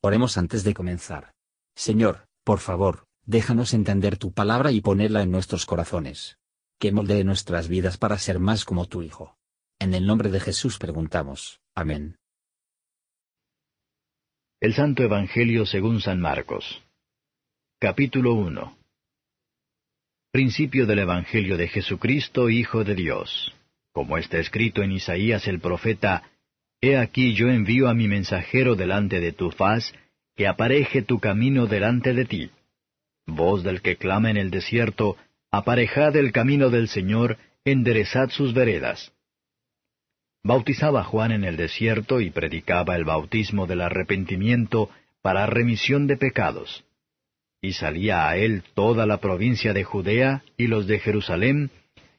Oremos antes de comenzar. Señor, por favor, déjanos entender tu palabra y ponerla en nuestros corazones. Que moldee nuestras vidas para ser más como tu Hijo. En el nombre de Jesús preguntamos. Amén. El Santo Evangelio según San Marcos. Capítulo 1. Principio del Evangelio de Jesucristo, Hijo de Dios. Como está escrito en Isaías el profeta, He aquí yo envío a mi mensajero delante de tu faz, que apareje tu camino delante de ti. Voz del que clama en el desierto, aparejad el camino del Señor, enderezad sus veredas. Bautizaba Juan en el desierto y predicaba el bautismo del arrepentimiento para remisión de pecados. Y salía a él toda la provincia de Judea y los de Jerusalén,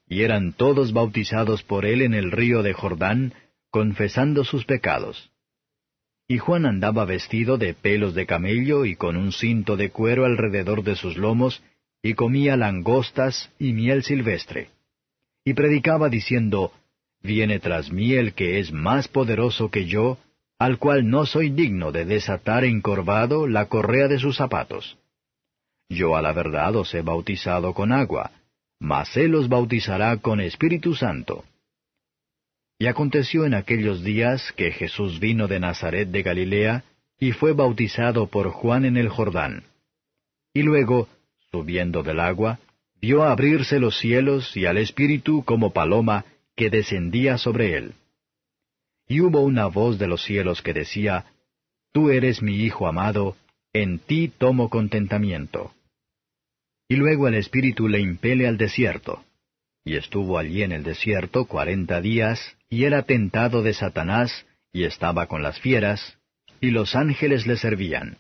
y eran todos bautizados por él en el río de Jordán, confesando sus pecados. Y Juan andaba vestido de pelos de camello y con un cinto de cuero alrededor de sus lomos, y comía langostas y miel silvestre. Y predicaba diciendo, Viene tras mí el que es más poderoso que yo, al cual no soy digno de desatar encorvado la correa de sus zapatos. Yo a la verdad os he bautizado con agua, mas él os bautizará con Espíritu Santo. Y aconteció en aquellos días que Jesús vino de Nazaret de Galilea, y fue bautizado por Juan en el Jordán. Y luego, subiendo del agua, vio abrirse los cielos y al Espíritu como paloma que descendía sobre él. Y hubo una voz de los cielos que decía, Tú eres mi Hijo amado, en ti tomo contentamiento. Y luego el Espíritu le impele al desierto y estuvo allí en el desierto cuarenta días, y era tentado de Satanás, y estaba con las fieras, y los ángeles le servían.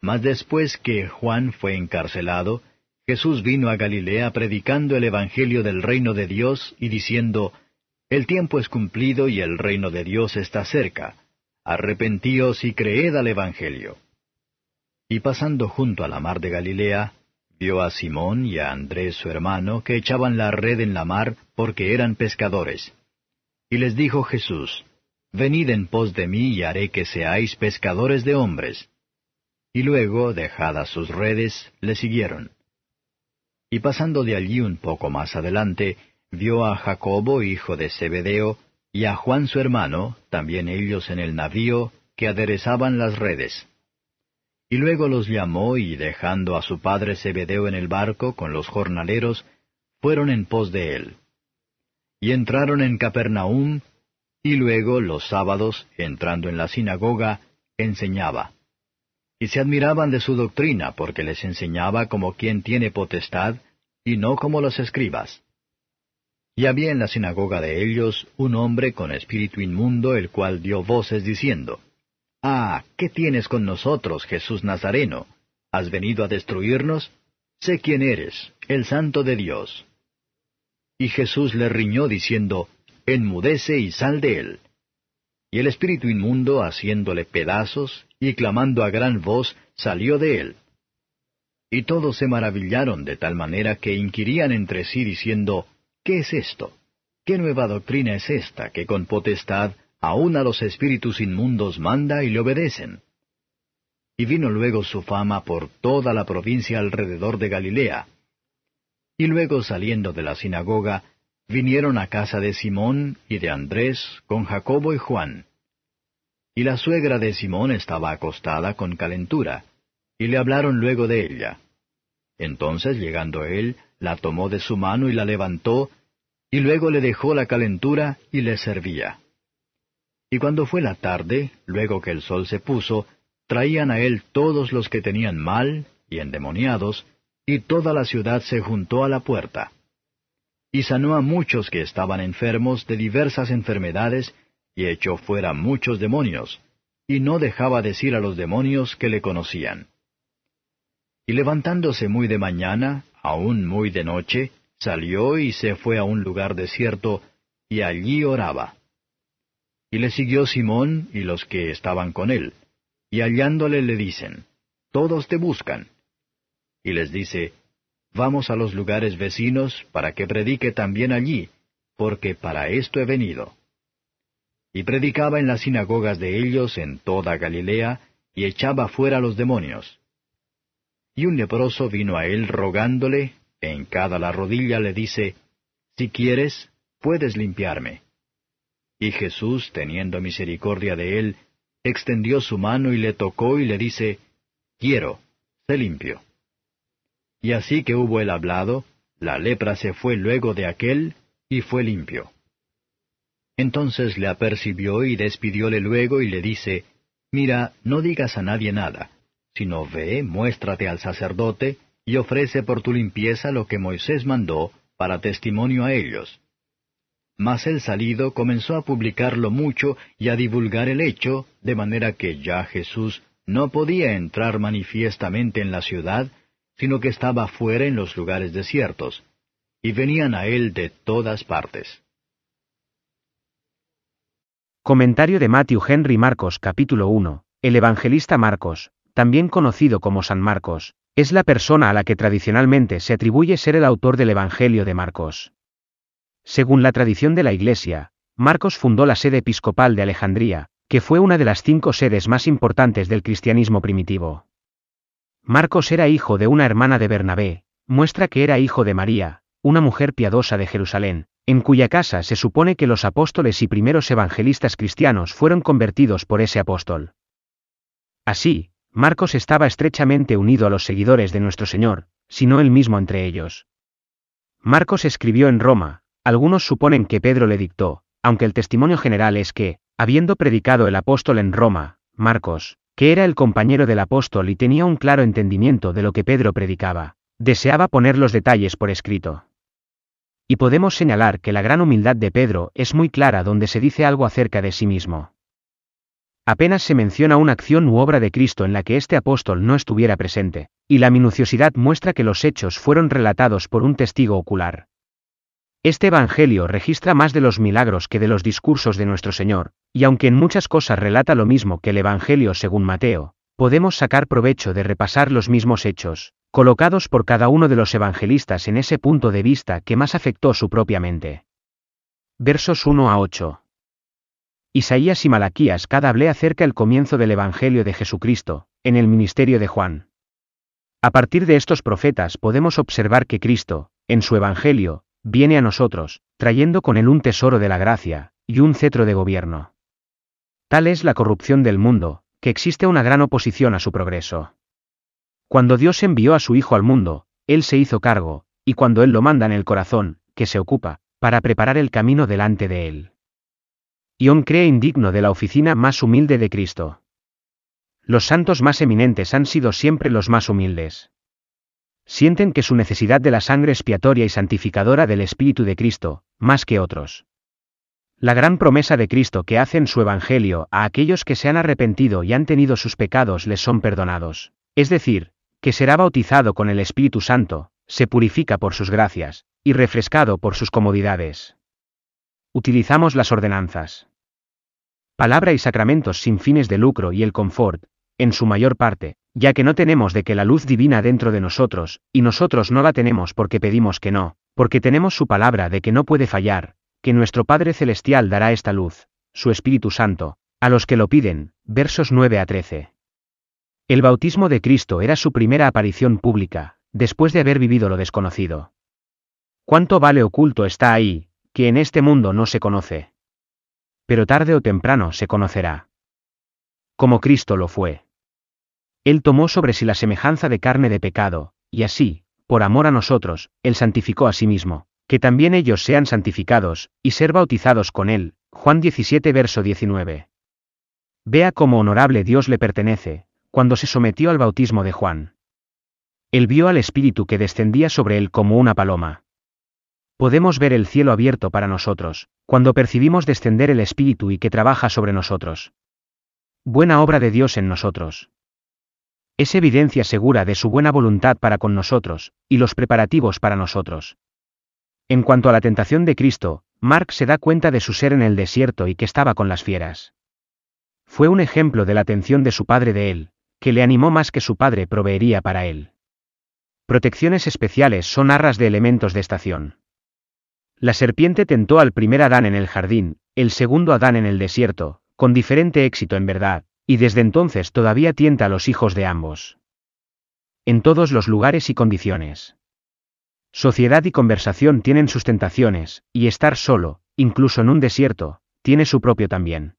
Mas después que Juan fue encarcelado, Jesús vino a Galilea predicando el Evangelio del reino de Dios y diciendo, El tiempo es cumplido y el reino de Dios está cerca. Arrepentíos y creed al Evangelio. Y pasando junto a la mar de Galilea, vio a Simón y a Andrés su hermano que echaban la red en la mar porque eran pescadores. Y les dijo Jesús, Venid en pos de mí y haré que seáis pescadores de hombres. Y luego, dejadas sus redes, le siguieron. Y pasando de allí un poco más adelante, vio a Jacobo, hijo de Zebedeo, y a Juan su hermano, también ellos en el navío, que aderezaban las redes. Y luego los llamó y dejando a su padre Zebedeo en el barco con los jornaleros, fueron en pos de él. Y entraron en Capernaum, y luego los sábados, entrando en la sinagoga, enseñaba. Y se admiraban de su doctrina, porque les enseñaba como quien tiene potestad, y no como los escribas. Y había en la sinagoga de ellos un hombre con espíritu inmundo, el cual dio voces diciendo, Ah, ¿qué tienes con nosotros, Jesús Nazareno? ¿Has venido a destruirnos? Sé quién eres, el Santo de Dios. Y Jesús le riñó diciendo, Enmudece y sal de él. Y el espíritu inmundo, haciéndole pedazos, y clamando a gran voz, salió de él. Y todos se maravillaron de tal manera que inquirían entre sí diciendo, ¿Qué es esto? ¿Qué nueva doctrina es esta que con potestad aun a los espíritus inmundos manda y le obedecen. Y vino luego su fama por toda la provincia alrededor de Galilea. Y luego saliendo de la sinagoga, vinieron a casa de Simón y de Andrés con Jacobo y Juan. Y la suegra de Simón estaba acostada con calentura, y le hablaron luego de ella. Entonces, llegando él, la tomó de su mano y la levantó, y luego le dejó la calentura y le servía. Y cuando fue la tarde, luego que el sol se puso, traían a él todos los que tenían mal y endemoniados, y toda la ciudad se juntó a la puerta. Y sanó a muchos que estaban enfermos de diversas enfermedades, y echó fuera muchos demonios, y no dejaba decir a los demonios que le conocían. Y levantándose muy de mañana, aún muy de noche, salió y se fue a un lugar desierto, y allí oraba. Y le siguió Simón y los que estaban con él, y hallándole le dicen, Todos te buscan. Y les dice, Vamos a los lugares vecinos para que predique también allí, porque para esto he venido. Y predicaba en las sinagogas de ellos en toda Galilea, y echaba fuera los demonios. Y un leproso vino a él rogándole, en cada la rodilla le dice, Si quieres, puedes limpiarme. Y Jesús, teniendo misericordia de él, extendió su mano y le tocó y le dice, Quiero, sé limpio. Y así que hubo él hablado, la lepra se fue luego de aquel, y fue limpio. Entonces le apercibió y despidióle luego y le dice, Mira, no digas a nadie nada, sino ve, muéstrate al sacerdote, y ofrece por tu limpieza lo que Moisés mandó, para testimonio a ellos. Mas el salido comenzó a publicarlo mucho y a divulgar el hecho, de manera que ya Jesús no podía entrar manifiestamente en la ciudad, sino que estaba fuera en los lugares desiertos, y venían a él de todas partes. Comentario de Matthew Henry Marcos capítulo 1. El evangelista Marcos, también conocido como San Marcos, es la persona a la que tradicionalmente se atribuye ser el autor del Evangelio de Marcos. Según la tradición de la Iglesia, Marcos fundó la sede episcopal de Alejandría, que fue una de las cinco sedes más importantes del cristianismo primitivo. Marcos era hijo de una hermana de Bernabé, muestra que era hijo de María, una mujer piadosa de Jerusalén, en cuya casa se supone que los apóstoles y primeros evangelistas cristianos fueron convertidos por ese apóstol. Así, Marcos estaba estrechamente unido a los seguidores de nuestro Señor, si no él mismo entre ellos. Marcos escribió en Roma, algunos suponen que Pedro le dictó, aunque el testimonio general es que, habiendo predicado el apóstol en Roma, Marcos, que era el compañero del apóstol y tenía un claro entendimiento de lo que Pedro predicaba, deseaba poner los detalles por escrito. Y podemos señalar que la gran humildad de Pedro es muy clara donde se dice algo acerca de sí mismo. Apenas se menciona una acción u obra de Cristo en la que este apóstol no estuviera presente, y la minuciosidad muestra que los hechos fueron relatados por un testigo ocular. Este Evangelio registra más de los milagros que de los discursos de nuestro Señor, y aunque en muchas cosas relata lo mismo que el Evangelio según Mateo, podemos sacar provecho de repasar los mismos hechos, colocados por cada uno de los evangelistas en ese punto de vista que más afectó su propia mente. Versos 1 a 8. Isaías y Malaquías cada hablé acerca el comienzo del Evangelio de Jesucristo, en el ministerio de Juan. A partir de estos profetas podemos observar que Cristo, en su Evangelio, viene a nosotros, trayendo con él un tesoro de la gracia, y un cetro de gobierno. Tal es la corrupción del mundo, que existe una gran oposición a su progreso. Cuando Dios envió a su Hijo al mundo, Él se hizo cargo, y cuando Él lo manda en el corazón, que se ocupa, para preparar el camino delante de Él. Ion cree indigno de la oficina más humilde de Cristo. Los santos más eminentes han sido siempre los más humildes. Sienten que su necesidad de la sangre expiatoria y santificadora del Espíritu de Cristo, más que otros. La gran promesa de Cristo que hace en su Evangelio a aquellos que se han arrepentido y han tenido sus pecados les son perdonados. Es decir, que será bautizado con el Espíritu Santo, se purifica por sus gracias, y refrescado por sus comodidades. Utilizamos las ordenanzas. Palabra y sacramentos sin fines de lucro y el confort, en su mayor parte, ya que no tenemos de que la luz divina dentro de nosotros, y nosotros no la tenemos porque pedimos que no, porque tenemos su palabra de que no puede fallar, que nuestro Padre Celestial dará esta luz, su Espíritu Santo, a los que lo piden, versos 9 a 13. El bautismo de Cristo era su primera aparición pública, después de haber vivido lo desconocido. ¿Cuánto vale oculto está ahí, que en este mundo no se conoce? Pero tarde o temprano se conocerá. Como Cristo lo fue. Él tomó sobre sí la semejanza de carne de pecado, y así, por amor a nosotros, Él santificó a sí mismo, que también ellos sean santificados, y ser bautizados con Él. Juan 17 verso 19. Vea cómo honorable Dios le pertenece, cuando se sometió al bautismo de Juan. Él vio al Espíritu que descendía sobre él como una paloma. Podemos ver el cielo abierto para nosotros, cuando percibimos descender el Espíritu y que trabaja sobre nosotros. Buena obra de Dios en nosotros. Es evidencia segura de su buena voluntad para con nosotros, y los preparativos para nosotros. En cuanto a la tentación de Cristo, Mark se da cuenta de su ser en el desierto y que estaba con las fieras. Fue un ejemplo de la atención de su padre de él, que le animó más que su padre proveería para él. Protecciones especiales son arras de elementos de estación. La serpiente tentó al primer Adán en el jardín, el segundo Adán en el desierto, con diferente éxito en verdad, y desde entonces todavía tienta a los hijos de ambos. En todos los lugares y condiciones. Sociedad y conversación tienen sus tentaciones, y estar solo, incluso en un desierto, tiene su propio también.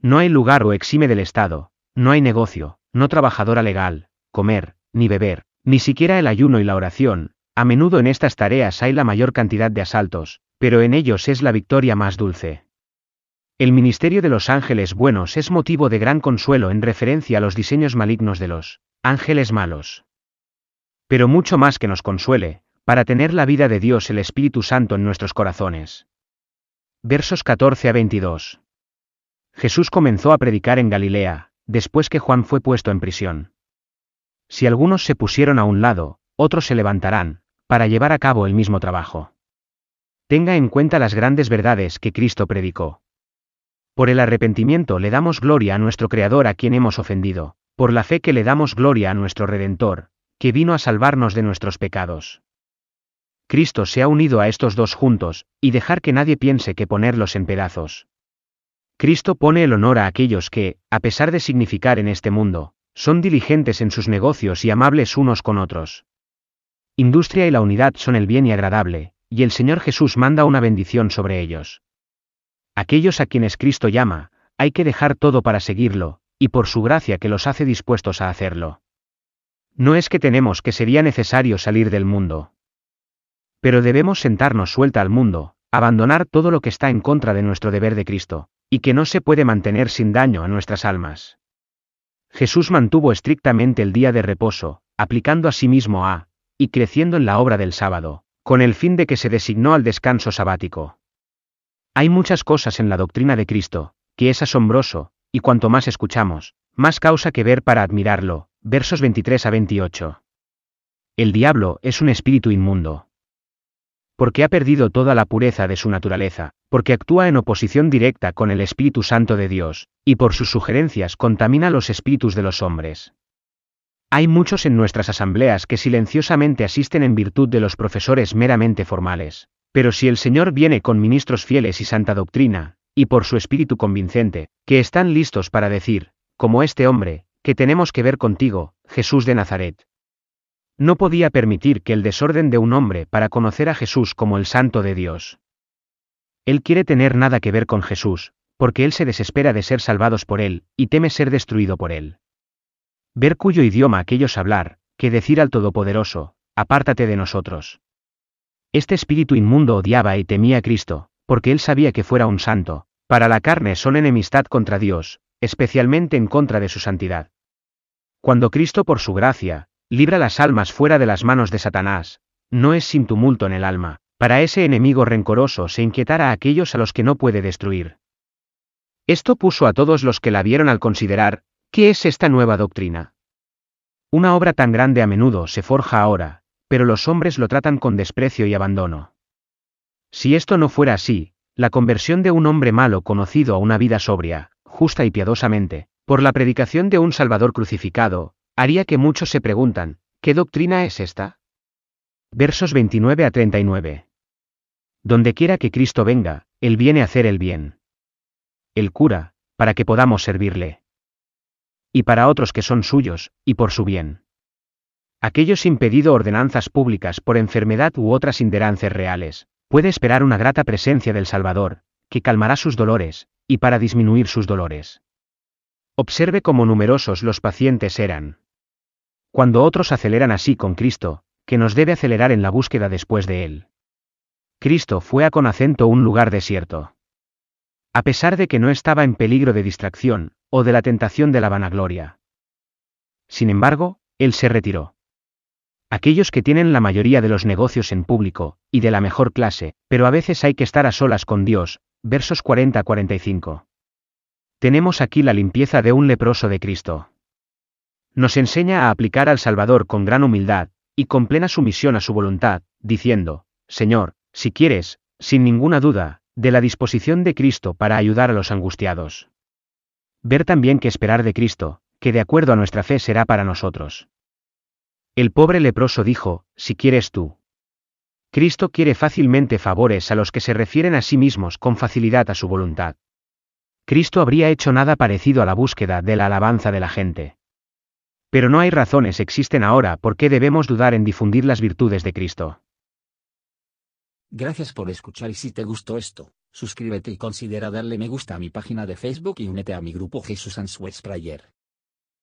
No hay lugar o exime del Estado, no hay negocio, no trabajadora legal, comer, ni beber, ni siquiera el ayuno y la oración, a menudo en estas tareas hay la mayor cantidad de asaltos, pero en ellos es la victoria más dulce. El ministerio de los ángeles buenos es motivo de gran consuelo en referencia a los diseños malignos de los ángeles malos. Pero mucho más que nos consuele, para tener la vida de Dios el Espíritu Santo en nuestros corazones. Versos 14 a 22. Jesús comenzó a predicar en Galilea, después que Juan fue puesto en prisión. Si algunos se pusieron a un lado, otros se levantarán, para llevar a cabo el mismo trabajo. Tenga en cuenta las grandes verdades que Cristo predicó. Por el arrepentimiento le damos gloria a nuestro Creador a quien hemos ofendido, por la fe que le damos gloria a nuestro Redentor, que vino a salvarnos de nuestros pecados. Cristo se ha unido a estos dos juntos, y dejar que nadie piense que ponerlos en pedazos. Cristo pone el honor a aquellos que, a pesar de significar en este mundo, son diligentes en sus negocios y amables unos con otros. Industria y la unidad son el bien y agradable, y el Señor Jesús manda una bendición sobre ellos. Aquellos a quienes Cristo llama, hay que dejar todo para seguirlo, y por su gracia que los hace dispuestos a hacerlo. No es que tenemos que sería necesario salir del mundo. Pero debemos sentarnos suelta al mundo, abandonar todo lo que está en contra de nuestro deber de Cristo, y que no se puede mantener sin daño a nuestras almas. Jesús mantuvo estrictamente el día de reposo, aplicando a sí mismo a, y creciendo en la obra del sábado, con el fin de que se designó al descanso sabático. Hay muchas cosas en la doctrina de Cristo, que es asombroso, y cuanto más escuchamos, más causa que ver para admirarlo, versos 23 a 28. El diablo es un espíritu inmundo porque ha perdido toda la pureza de su naturaleza, porque actúa en oposición directa con el Espíritu Santo de Dios, y por sus sugerencias contamina los espíritus de los hombres. Hay muchos en nuestras asambleas que silenciosamente asisten en virtud de los profesores meramente formales, pero si el Señor viene con ministros fieles y santa doctrina, y por su espíritu convincente, que están listos para decir, como este hombre, que tenemos que ver contigo, Jesús de Nazaret, no podía permitir que el desorden de un hombre para conocer a Jesús como el Santo de Dios. Él quiere tener nada que ver con Jesús, porque él se desespera de ser salvados por él, y teme ser destruido por él. Ver cuyo idioma aquellos hablar, que decir al Todopoderoso, apártate de nosotros. Este espíritu inmundo odiaba y temía a Cristo, porque él sabía que fuera un santo, para la carne son enemistad contra Dios, especialmente en contra de su santidad. Cuando Cristo por su gracia, libra las almas fuera de las manos de Satanás, no es sin tumulto en el alma, para ese enemigo rencoroso se inquietara a aquellos a los que no puede destruir. Esto puso a todos los que la vieron al considerar, ¿qué es esta nueva doctrina? Una obra tan grande a menudo se forja ahora, pero los hombres lo tratan con desprecio y abandono. Si esto no fuera así, la conversión de un hombre malo conocido a una vida sobria, justa y piadosamente, por la predicación de un Salvador crucificado, haría que muchos se preguntan, ¿qué doctrina es esta? Versos 29 a 39. Donde quiera que Cristo venga, Él viene a hacer el bien. Él cura, para que podamos servirle. Y para otros que son suyos, y por su bien. Aquellos impedido ordenanzas públicas por enfermedad u otras inderances reales, puede esperar una grata presencia del Salvador, que calmará sus dolores, y para disminuir sus dolores. Observe cómo numerosos los pacientes eran. Cuando otros aceleran así con Cristo, que nos debe acelerar en la búsqueda después de Él. Cristo fue a con acento un lugar desierto. A pesar de que no estaba en peligro de distracción, o de la tentación de la vanagloria. Sin embargo, Él se retiró. Aquellos que tienen la mayoría de los negocios en público, y de la mejor clase, pero a veces hay que estar a solas con Dios, versos 40-45. Tenemos aquí la limpieza de un leproso de Cristo nos enseña a aplicar al Salvador con gran humildad, y con plena sumisión a su voluntad, diciendo, Señor, si quieres, sin ninguna duda, de la disposición de Cristo para ayudar a los angustiados. Ver también que esperar de Cristo, que de acuerdo a nuestra fe será para nosotros. El pobre leproso dijo, si quieres tú. Cristo quiere fácilmente favores a los que se refieren a sí mismos con facilidad a su voluntad. Cristo habría hecho nada parecido a la búsqueda de la alabanza de la gente. Pero no hay razones existen ahora por qué debemos dudar en difundir las virtudes de Cristo. Gracias por escuchar y si te gustó esto, suscríbete y considera darle me gusta a mi página de Facebook y únete a mi grupo Jesús Answers Prayer.